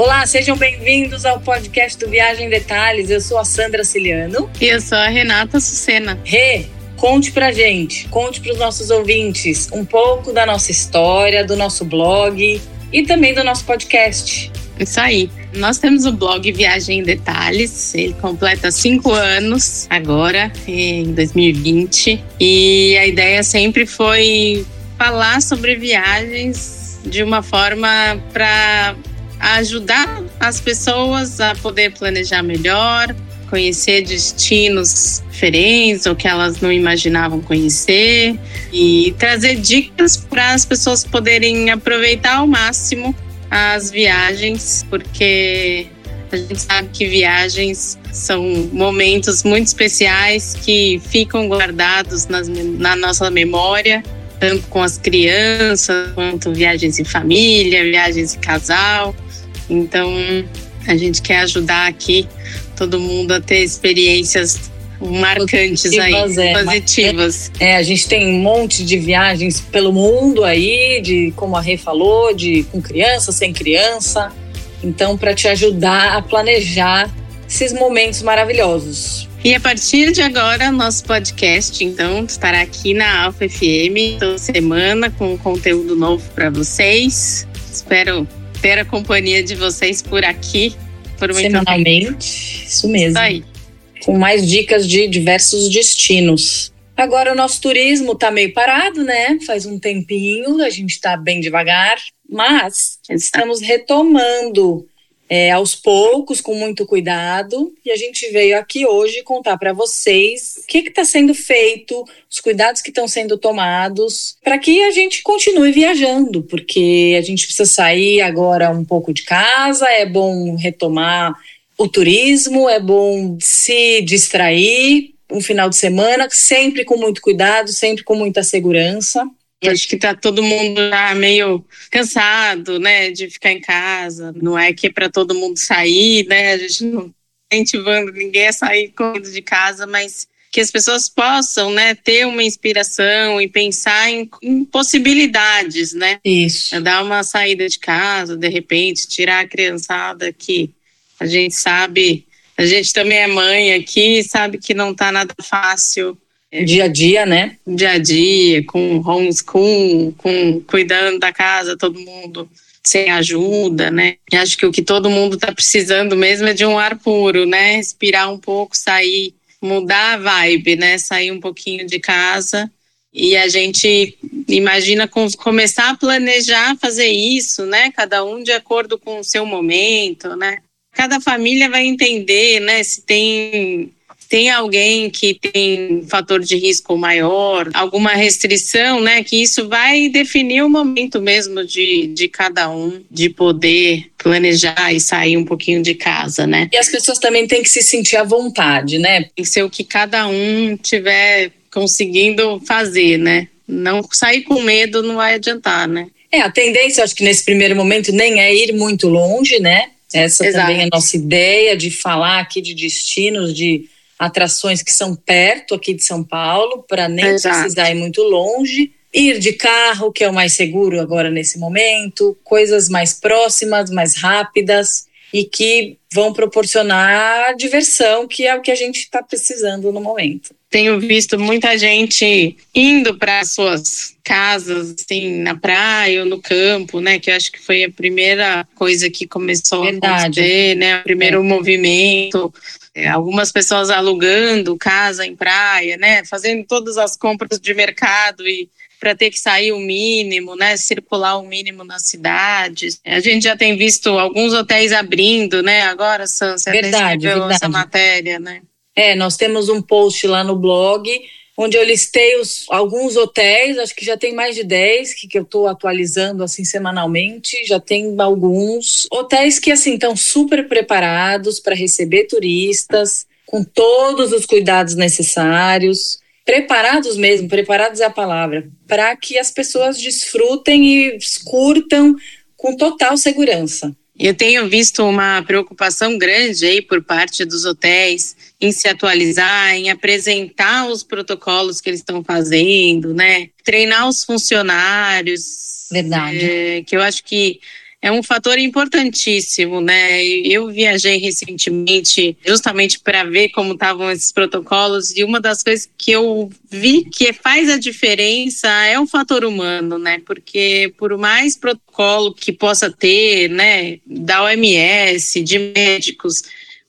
Olá, sejam bem-vindos ao podcast do Viagem em Detalhes. Eu sou a Sandra Ciliano. E eu sou a Renata Sucena. Rê, conte pra gente, conte para os nossos ouvintes um pouco da nossa história, do nosso blog e também do nosso podcast. Isso aí. Nós temos o blog Viagem em Detalhes. Ele completa cinco anos agora, em 2020. E a ideia sempre foi falar sobre viagens de uma forma para ajudar as pessoas a poder planejar melhor, conhecer destinos diferentes ou que elas não imaginavam conhecer e trazer dicas para as pessoas poderem aproveitar ao máximo as viagens, porque a gente sabe que viagens são momentos muito especiais que ficam guardados nas, na nossa memória, tanto com as crianças, quanto viagens em família, viagens em casal. Então, a gente quer ajudar aqui todo mundo a ter experiências marcantes positivas, aí, é, positivas. É, é, a gente tem um monte de viagens pelo mundo aí, de como a Rê falou, de com criança, sem criança. Então, para te ajudar a planejar esses momentos maravilhosos. E a partir de agora, nosso podcast, então, estará aqui na Alfa FM toda semana com conteúdo novo para vocês. Espero ter a companhia de vocês por aqui. Por Semanalmente, tempo. isso mesmo. Isso aí. Com mais dicas de diversos destinos. Agora o nosso turismo está meio parado, né? Faz um tempinho, a gente está bem devagar, mas estamos retomando é, aos poucos, com muito cuidado. E a gente veio aqui hoje contar para vocês o que está sendo feito, os cuidados que estão sendo tomados, para que a gente continue viajando, porque a gente precisa sair agora um pouco de casa, é bom retomar o turismo, é bom se distrair um final de semana, sempre com muito cuidado, sempre com muita segurança. Acho que tá todo mundo já meio cansado, né, de ficar em casa. Não é que é para todo mundo sair, né? A gente não tá incentivando ninguém a sair correndo de casa, mas que as pessoas possam, né, ter uma inspiração e pensar em, em possibilidades, né? Isso. Dar uma saída de casa, de repente, tirar a criançada que a gente sabe, a gente também é mãe aqui, sabe que não tá nada fácil dia a dia, né? Dia a dia, com homeschool, com cuidando da casa, todo mundo sem ajuda, né? Acho que o que todo mundo está precisando mesmo é de um ar puro, né? Respirar um pouco, sair, mudar a vibe, né? Sair um pouquinho de casa. E a gente imagina começar a planejar fazer isso, né? Cada um de acordo com o seu momento, né? Cada família vai entender, né? Se tem tem alguém que tem fator de risco maior, alguma restrição, né? Que isso vai definir o momento mesmo de, de cada um de poder planejar e sair um pouquinho de casa, né? E as pessoas também têm que se sentir à vontade, né? Tem que ser o que cada um tiver conseguindo fazer, né? Não sair com medo não vai adiantar, né? É, a tendência, acho que nesse primeiro momento nem é ir muito longe, né? Essa Exato. também é a nossa ideia de falar aqui de destinos, de atrações que são perto aqui de São Paulo, para nem Exato. precisar ir muito longe. Ir de carro, que é o mais seguro agora nesse momento, coisas mais próximas, mais rápidas e que vão proporcionar diversão, que é o que a gente está precisando no momento. Tenho visto muita gente indo para suas casas, assim, na praia ou no campo, né? Que eu acho que foi a primeira coisa que começou Verdade. a acontecer, né? O primeiro é. movimento é, algumas pessoas alugando casa em praia, né, fazendo todas as compras de mercado e para ter que sair o mínimo, né, circular o mínimo nas cidades. A gente já tem visto alguns hotéis abrindo, né, agora, Sansa, verdade, verdade. essa matéria, né? É, nós temos um post lá no blog onde eu listei os, alguns hotéis, acho que já tem mais de 10 que, que eu estou atualizando assim semanalmente, já tem alguns hotéis que assim estão super preparados para receber turistas, com todos os cuidados necessários, preparados mesmo, preparados é a palavra, para que as pessoas desfrutem e curtam com total segurança. Eu tenho visto uma preocupação grande aí por parte dos hotéis em se atualizar, em apresentar os protocolos que eles estão fazendo, né? Treinar os funcionários. Verdade. É, que eu acho que é um fator importantíssimo, né? Eu viajei recentemente justamente para ver como estavam esses protocolos e uma das coisas que eu vi que faz a diferença é o fator humano, né? Porque por mais protocolo que possa ter, né, da OMS, de médicos,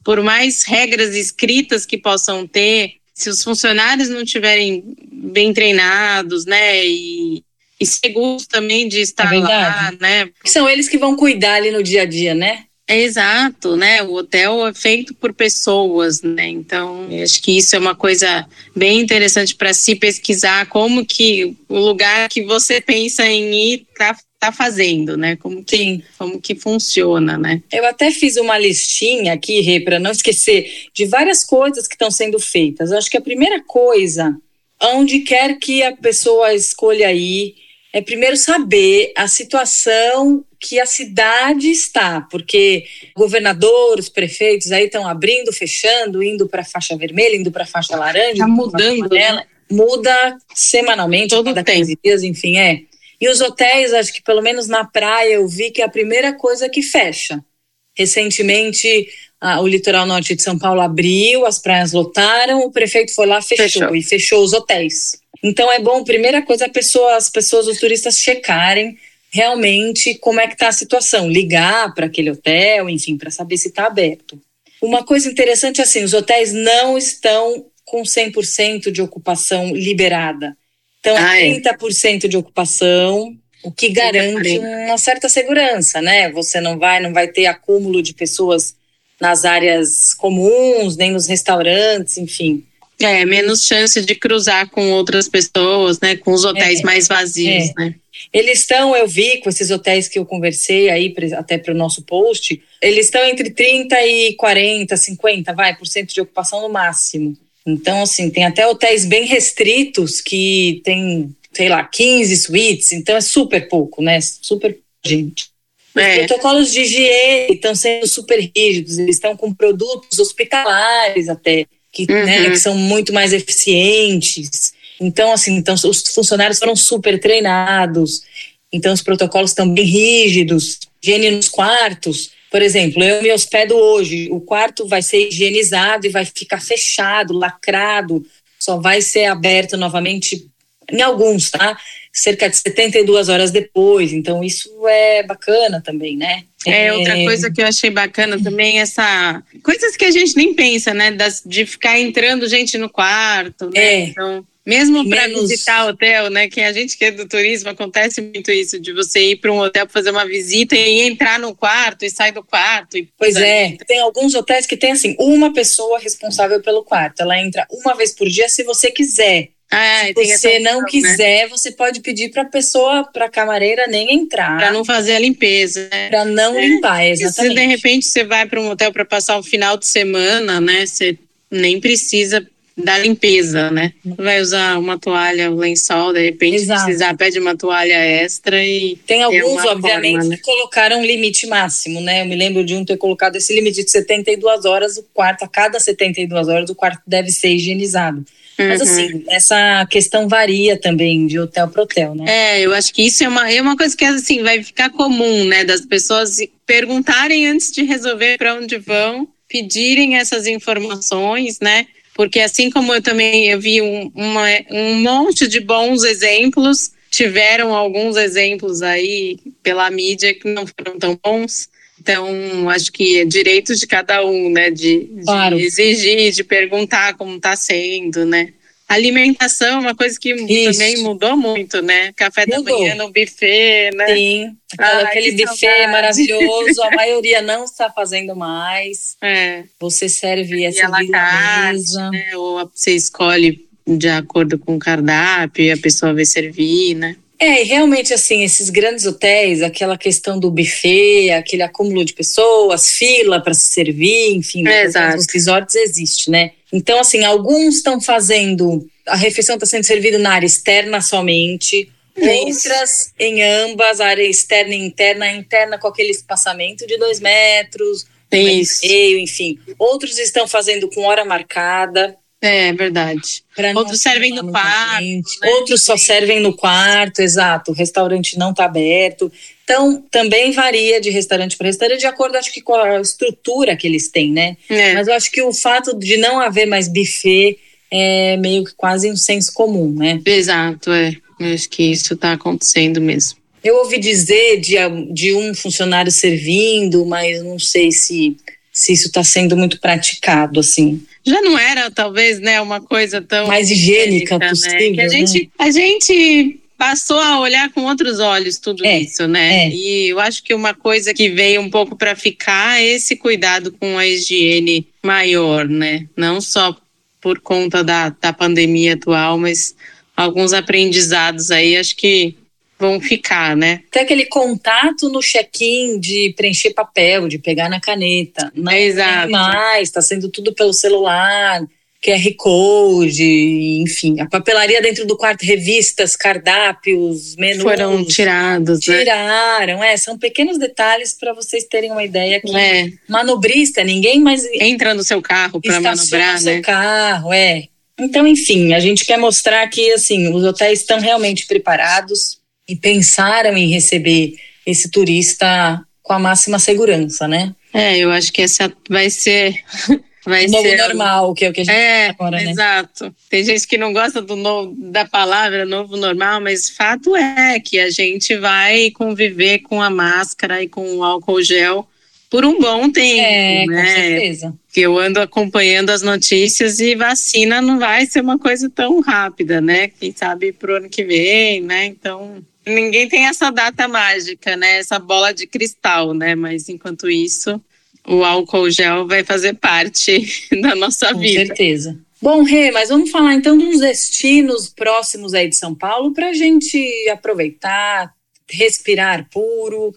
por mais regras escritas que possam ter, se os funcionários não tiverem bem treinados, né, e, e seguros também de estar é lá, né? São eles que vão cuidar ali no dia a dia, né? É exato, né? O hotel é feito por pessoas, né? Então, acho que isso é uma coisa bem interessante para se pesquisar como que o lugar que você pensa em ir está tá fazendo, né? Como que, Sim. como que funciona, né? Eu até fiz uma listinha aqui, Rê, para não esquecer, de várias coisas que estão sendo feitas. Eu acho que a primeira coisa, onde quer que a pessoa escolha ir, é primeiro saber a situação que a cidade está, porque governadores, prefeitos aí estão abrindo, fechando, indo para a faixa vermelha, indo para a faixa laranja, tá mudando, né? muda semanalmente, todo cada 15 dias, enfim, é. E os hotéis, acho que pelo menos na praia eu vi que é a primeira coisa que fecha. Recentemente, o litoral norte de São Paulo abriu, as praias lotaram, o prefeito foi lá fechou, fechou. e fechou os hotéis. Então é bom, primeira coisa, pessoa, as pessoas, os turistas checarem realmente como é que está a situação, ligar para aquele hotel, enfim, para saber se está aberto. Uma coisa interessante é assim, os hotéis não estão com 100% de ocupação liberada. Então, ah, é. 30% de ocupação, o que garante uma certa segurança, né? Você não vai, não vai ter acúmulo de pessoas nas áreas comuns, nem nos restaurantes, enfim. É, menos chance de cruzar com outras pessoas, né? Com os hotéis é, mais vazios, é. né? Eles estão, eu vi com esses hotéis que eu conversei aí, até para o nosso post, eles estão entre 30 e 40, 50, vai, por cento de ocupação no máximo. Então, assim, tem até hotéis bem restritos que tem, sei lá, 15 suítes, então é super pouco, né? Super gente. Os é. protocolos de higiene estão sendo super rígidos, eles estão com produtos hospitalares até que, né, uhum. né, que são muito mais eficientes. Então, assim, então, os funcionários foram super treinados, então os protocolos estão bem rígidos, higiene nos quartos. Por exemplo, eu me hospedo hoje, o quarto vai ser higienizado e vai ficar fechado, lacrado, só vai ser aberto novamente em alguns, tá? cerca de 72 horas depois. Então, isso é bacana também, né? É, é, outra coisa que eu achei bacana também, essa. Coisas que a gente nem pensa, né? Das, de ficar entrando gente no quarto, né? É. Então. Mesmo para Menos... visitar hotel, né? Que a gente que é do turismo acontece muito isso de você ir para um hotel para fazer uma visita e entrar no quarto e sair do quarto. E... Pois é, tem alguns hotéis que tem assim uma pessoa responsável pelo quarto. Ela entra uma vez por dia se você quiser. Ah, Se você não né? quiser, né? você pode pedir para a pessoa, para a camareira nem entrar. Para não fazer a limpeza. Né? Para não é. limpar, exatamente. Se de repente você vai para um hotel para passar um final de semana, né? Você nem precisa da limpeza, né? Vai usar uma toalha, um lençol, de repente Exato. precisar, pede uma toalha extra e. Tem alguns, obviamente, forma, né? que colocaram um limite máximo, né? Eu me lembro de um ter colocado esse limite de 72 horas, o quarto, a cada 72 horas, o quarto deve ser higienizado. Mas uhum. assim, essa questão varia também de hotel para hotel, né? É, eu acho que isso é uma, é uma coisa que assim vai ficar comum, né? Das pessoas perguntarem antes de resolver para onde vão, pedirem essas informações, né? Porque assim como eu também eu vi um, uma, um monte de bons exemplos, tiveram alguns exemplos aí pela mídia que não foram tão bons. Então, acho que é direito de cada um, né? De, claro. de exigir, de perguntar como está sendo, né? Alimentação é uma coisa que Isso. também mudou muito, né? Café mudou. da manhã no buffet, né? Sim, aquele buffet saudade. maravilhoso, a maioria não está fazendo mais. É. Você serve essa mesa. Né? Ou você escolhe de acordo com o cardápio e a pessoa vai servir, né? É, e realmente, assim, esses grandes hotéis, aquela questão do buffet, aquele acúmulo de pessoas, fila para se servir, enfim, é, os resorts existe, né? Então, assim, alguns estão fazendo, a refeição está sendo servida na área externa somente, outras em ambas, área externa e interna, a interna com aquele espaçamento de dois metros, Isso. meio, enfim. Outros estão fazendo com hora marcada, É verdade. Outros servem no quarto. Né? Outros só servem no quarto, exato. O restaurante não está aberto. Então, também varia de restaurante para restaurante, de acordo, acho que com a estrutura que eles têm, né? É. Mas eu acho que o fato de não haver mais buffet é meio que quase um senso comum, né? Exato, é. Eu acho que isso está acontecendo mesmo. Eu ouvi dizer de, de um funcionário servindo, mas não sei se, se isso está sendo muito praticado, assim já não era talvez né uma coisa tão mais higiênica, higiênica possível né? que a gente né? a gente passou a olhar com outros olhos tudo é, isso né é. e eu acho que uma coisa que veio um pouco para ficar é esse cuidado com a higiene maior né não só por conta da, da pandemia atual mas alguns aprendizados aí acho que vão ficar, né? Tem aquele contato no check-in de preencher papel, de pegar na caneta. Não é exato. mais, está sendo tudo pelo celular, QR Code, enfim. A papelaria dentro do quarto, revistas, cardápios, menus. Foram tirados, né? Tiraram, né? é. São pequenos detalhes para vocês terem uma ideia que é. manobrista, ninguém mais... Entra no seu carro para manobrar, no né? seu carro, é. Então, enfim, a gente quer mostrar que, assim, os hotéis estão realmente preparados e pensaram em receber esse turista com a máxima segurança, né? É, eu acho que essa vai ser vai o novo ser normal, que é o que a gente é, agora, né? Exato. Tem gente que não gosta do novo, da palavra novo normal, mas fato é que a gente vai conviver com a máscara e com o álcool gel por um bom tempo, é, né? Com certeza. Que eu ando acompanhando as notícias e vacina não vai ser uma coisa tão rápida, né? Quem sabe pro ano que vem, né? Então, ninguém tem essa data mágica, né? Essa bola de cristal, né? Mas enquanto isso, o álcool gel vai fazer parte da nossa Com vida. Com certeza. Bom, Rê, mas vamos falar então de uns destinos próximos aí de São Paulo para a gente aproveitar, respirar puro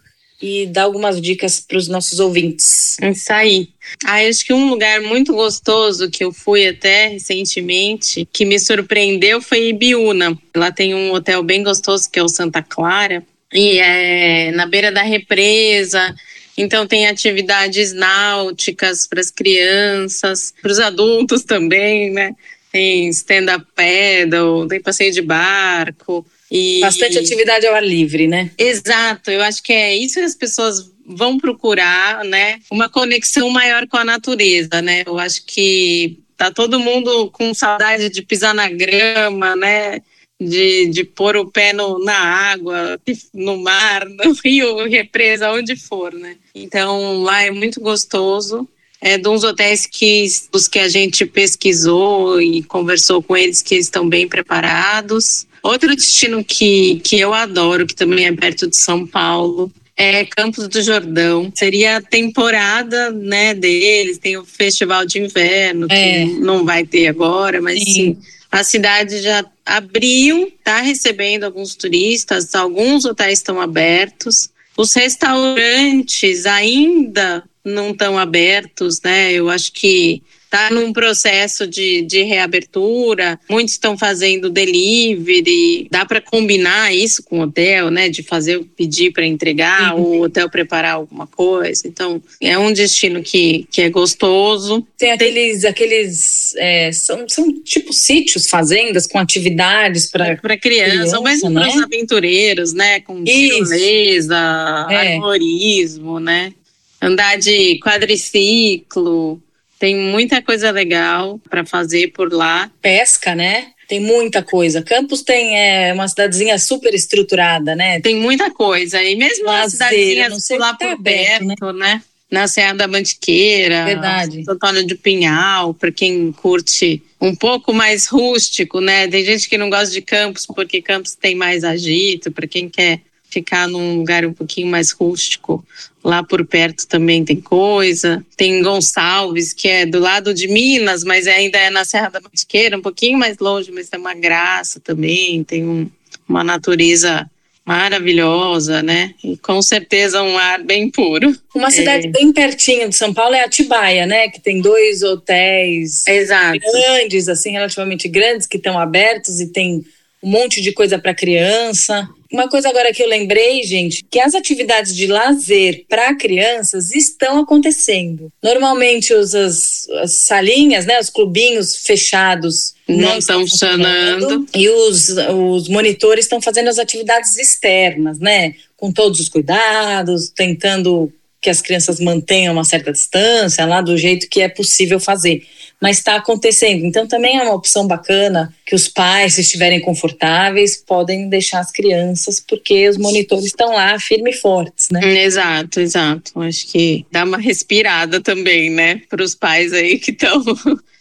e dar algumas dicas para os nossos ouvintes. Isso aí. Ah, acho que um lugar muito gostoso que eu fui até recentemente, que me surpreendeu, foi Ibiúna. Lá tem um hotel bem gostoso que é o Santa Clara. E é na beira da represa. Então tem atividades náuticas para as crianças, para os adultos também, né? Tem stand-up paddle, tem passeio de barco. E... Bastante atividade ao ar livre, né? Exato, eu acho que é isso que as pessoas vão procurar, né? Uma conexão maior com a natureza, né? Eu acho que tá todo mundo com saudade de pisar na grama, né? De, de pôr o pé no, na água, no mar, no rio, represa, onde for, né? Então lá é muito gostoso. É de uns hotéis que os que a gente pesquisou e conversou com eles que estão bem preparados. Outro destino que, que eu adoro, que também é perto de São Paulo, é Campos do Jordão. Seria a temporada né, deles, tem o festival de inverno, é. que não vai ter agora, mas sim. sim a cidade já abriu, está recebendo alguns turistas, alguns hotéis estão abertos. Os restaurantes ainda não estão abertos, né? Eu acho que está num processo de, de reabertura, muitos estão fazendo delivery, dá para combinar isso com o hotel, né? De fazer pedir para entregar, uhum. o hotel preparar alguma coisa. Então, é um destino que, que é gostoso. Tem aqueles, aqueles é, são, são tipo sítios, fazendas com atividades para para criança, mas né? para os aventureiros, né? Com tirolesa, é. arborismo, né? Andar de quadriciclo, tem muita coisa legal para fazer por lá. Pesca, né? Tem muita coisa. Campos tem é, uma cidadezinha super estruturada, né? Tem muita coisa. E mesmo Lazeira, cidadezinha lá tá por aberto, perto, né? né? Na Serra da Mantiqueira, Verdade. Antônio de Pinhal, para quem curte um pouco mais rústico, né? Tem gente que não gosta de Campos porque Campos tem mais agito, para quem quer ficar num lugar um pouquinho mais rústico. Lá por perto também tem coisa. Tem Gonçalves, que é do lado de Minas, mas ainda é na Serra da Mantiqueira, um pouquinho mais longe, mas tem uma graça também. Tem um, uma natureza maravilhosa, né? E com certeza um ar bem puro. Uma cidade é. bem pertinho de São Paulo é Atibaia, né? Que tem dois hotéis Exato. grandes, assim, relativamente grandes, que estão abertos e tem um monte de coisa para criança. Uma coisa agora que eu lembrei, gente, que as atividades de lazer para crianças estão acontecendo. Normalmente os, as, as salinhas, né, os clubinhos fechados não estão funcionando. E os, os monitores estão fazendo as atividades externas, né? Com todos os cuidados, tentando que as crianças mantenham uma certa distância lá do jeito que é possível fazer. Mas está acontecendo. Então também é uma opção bacana que os pais, se estiverem confortáveis, podem deixar as crianças, porque os monitores estão lá firmes e fortes, né? Exato, exato. Acho que dá uma respirada também, né, para os pais aí que estão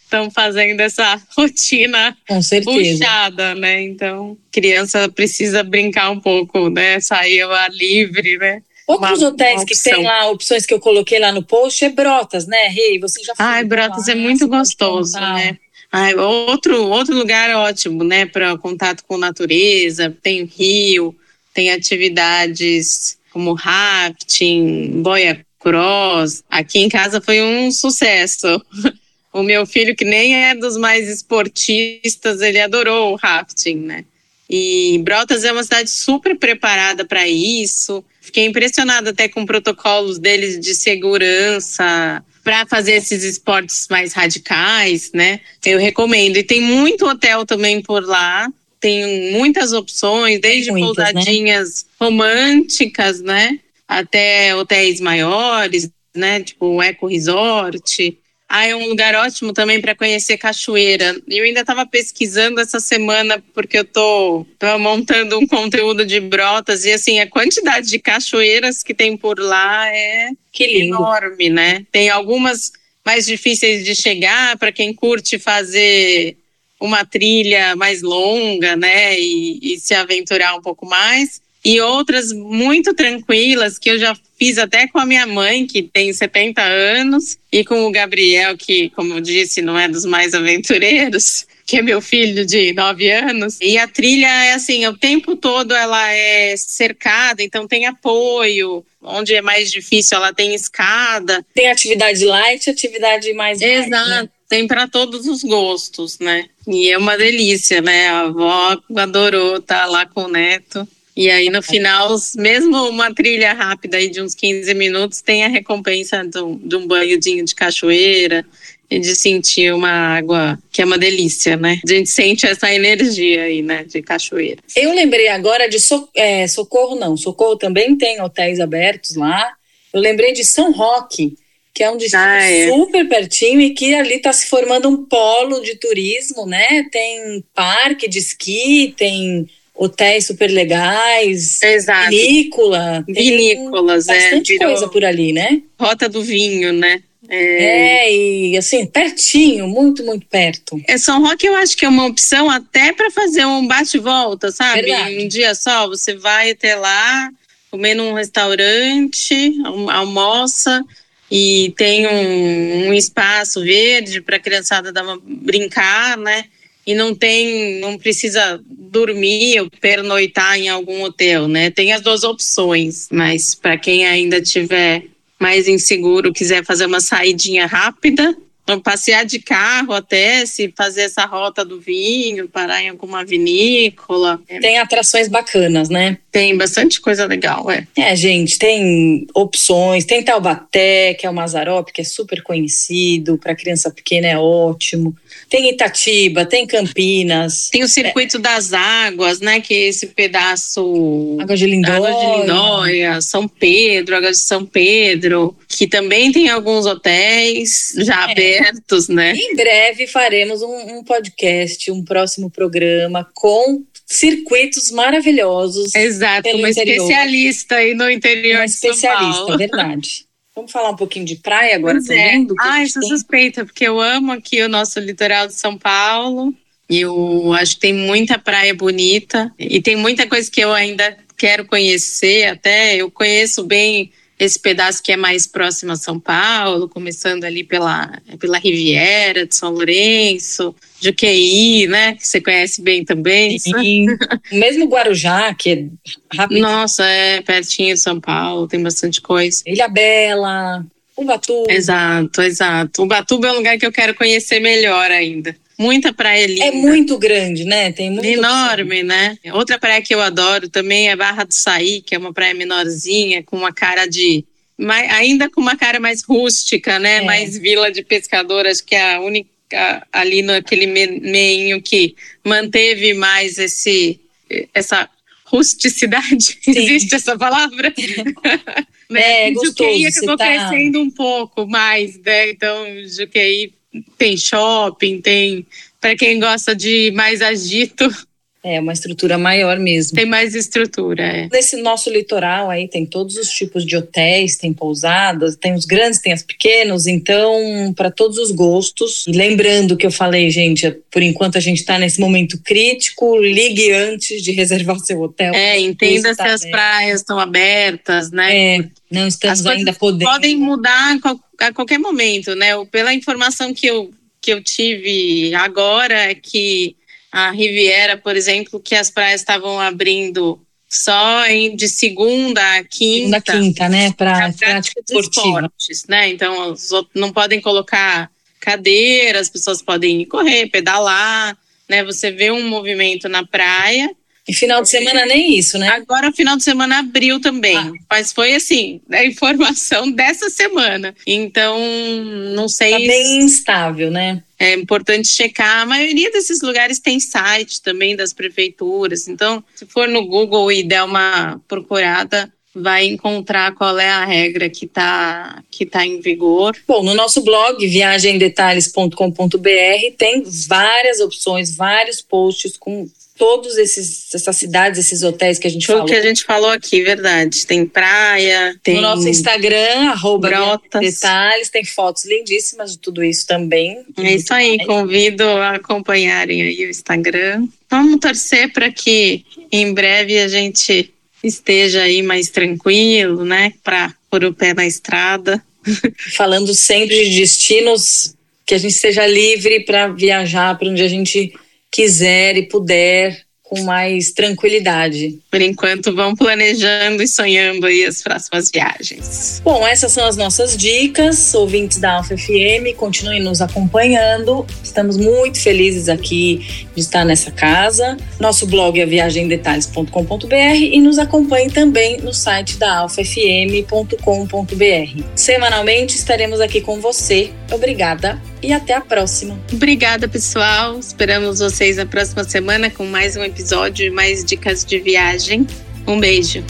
estão fazendo essa rotina puxada, né? Então, criança precisa brincar um pouco, né? Sair ao ar livre, né? Outros uma, hotéis uma que tem lá opções que eu coloquei lá no post é Brotas, né, Rei? Você já foi. Ai, Brotas é muito gostoso, né? Ai, outro, outro lugar ótimo, né, para contato com natureza. Tem rio, tem atividades como rafting, boia cross. Aqui em casa foi um sucesso. O meu filho, que nem é dos mais esportistas, ele adorou o rafting, né? E Brotas é uma cidade super preparada para isso. Fiquei impressionada até com protocolos deles de segurança para fazer esses esportes mais radicais, né? Eu recomendo. E tem muito hotel também por lá. Tem muitas opções, desde muitas, né? pousadinhas né? românticas, né? Até hotéis maiores, né? Tipo o Eco Resort. Ah, é um lugar ótimo também para conhecer cachoeira. E eu ainda estava pesquisando essa semana porque eu tô montando um conteúdo de brotas e assim a quantidade de cachoeiras que tem por lá é enorme, né? Tem algumas mais difíceis de chegar para quem curte fazer uma trilha mais longa, né? E, e se aventurar um pouco mais e outras muito tranquilas que eu já fiz até com a minha mãe, que tem 70 anos, e com o Gabriel, que, como eu disse, não é dos mais aventureiros, que é meu filho de 9 anos. E a trilha é assim, o tempo todo ela é cercada, então tem apoio. Onde é mais difícil, ela tem escada. Tem atividade light, atividade mais Exato. Light, né? Tem para todos os gostos, né? E é uma delícia, né? A avó adorou estar tá lá com o neto. E aí, no final, mesmo uma trilha rápida aí de uns 15 minutos, tem a recompensa de um banhodinho de cachoeira e de sentir uma água que é uma delícia, né? A gente sente essa energia aí, né, de cachoeira. Eu lembrei agora de so, é, Socorro, não. Socorro também tem hotéis abertos lá. Eu lembrei de São Roque, que é um destino ah, é. super pertinho e que ali está se formando um polo de turismo, né? Tem parque de esqui, tem hotéis super legais, Exato. vinícola. Vinícolas, é. Bastante coisa por ali, né? Rota do vinho, né? É... é, e assim, pertinho, muito, muito perto. É, São Roque eu acho que é uma opção até para fazer um bate-volta, sabe? Verdade. Um dia só, você vai até lá, comer num restaurante, almoça e tem um, um espaço verde para a criançada dar uma, brincar, né? E não tem, não precisa dormir ou pernoitar em algum hotel, né? Tem as duas opções, mas para quem ainda tiver mais inseguro, quiser fazer uma saidinha rápida, então, passear de carro até, se fazer essa rota do vinho, parar em alguma vinícola. Tem atrações bacanas, né? Tem bastante coisa legal, é. É, gente, tem opções. Tem Taubaté, que é o Mazarop, que é super conhecido, para criança pequena é ótimo. Tem Itatiba, tem Campinas. Tem o Circuito é. das Águas, né? Que é esse pedaço. Água de Lindóia. Água de Lindóia, São Pedro, Água de São Pedro, que também tem alguns hotéis já é. Abertos, né? Em breve faremos um, um podcast, um próximo programa com circuitos maravilhosos. Exato, uma interior. especialista aí no interior uma de São especialista, Paulo. verdade. Vamos falar um pouquinho de praia agora pois é. também? É. ah, eu sou suspeita, porque eu amo aqui o nosso litoral de São Paulo. Eu acho que tem muita praia bonita e tem muita coisa que eu ainda quero conhecer. Até eu conheço bem esse pedaço que é mais próximo a São Paulo, começando ali pela, pela Riviera de São Lourenço, Juqueí, né? Que você conhece bem também. Sim. Mesmo Guarujá, que é rápido. Nossa, é pertinho de São Paulo, tem bastante coisa. Ilha Bela, Ubatuba. Exato, exato. Ubatuba é um lugar que eu quero conhecer melhor ainda. Muita praia linda. É muito grande, né? Tem muito Enorme, opção. né? Outra praia que eu adoro também é Barra do Saí, que é uma praia menorzinha, com uma cara de. ainda com uma cara mais rústica, né? É. Mais vila de pescador, acho que é a única ali naquele meinho que manteve mais esse essa rusticidade. Sim. Existe essa palavra? né? É, Juqueí acabou tá... crescendo um pouco mais, né? Então, Juqueí tem shopping, tem para quem gosta de mais agito. É, uma estrutura maior mesmo. Tem mais estrutura, é. Nesse nosso litoral aí tem todos os tipos de hotéis, tem pousadas, tem os grandes, tem os pequenos, então para todos os gostos. E lembrando que eu falei, gente, por enquanto a gente está nesse momento crítico, ligue antes de reservar o seu hotel. É, entenda se as praias estão abertas, né? É, não estamos ainda podendo. Podem mudar a qualquer momento, né? Pela informação que eu, que eu tive agora é que a Riviera, por exemplo, que as praias estavam abrindo só em, de segunda a quinta. Segunda quinta, né? Para prática esportes, né? Então, não podem colocar cadeira, as pessoas podem correr, pedalar, né? Você vê um movimento na praia. E final de semana nem isso, né? Agora final de semana abriu também. Ah. Mas foi assim, a informação dessa semana. Então, não sei. Tá bem instável, né? é importante checar. A maioria desses lugares tem site também das prefeituras. Então, se for no Google e der uma procurada, vai encontrar qual é a regra que está que tá em vigor. Bom, no nosso blog viagemdetalhes.com.br tem várias opções, vários posts com todos esses essas cidades, esses hotéis que a gente Foi falou. O que a gente falou aqui, verdade. Tem praia, tem no nosso Instagram arroba detalhes, tem fotos lindíssimas de tudo isso também. É isso aí, convido a acompanharem aí o Instagram. Vamos torcer para que em breve a gente esteja aí mais tranquilo, né, para pôr o pé na estrada. Falando sempre de destinos que a gente seja livre para viajar para onde a gente quiser e puder com mais tranquilidade. Por enquanto, vão planejando e sonhando aí as próximas viagens. Bom, essas são as nossas dicas. Ouvintes da Alfa FM, continuem nos acompanhando. Estamos muito felizes aqui de estar nessa casa. Nosso blog é viagemdetalhes.com.br e nos acompanhe também no site da alfafm.com.br. Semanalmente estaremos aqui com você. Obrigada e até a próxima. Obrigada, pessoal. Esperamos vocês na próxima semana com mais um episódio e mais dicas de viagem. Um beijo.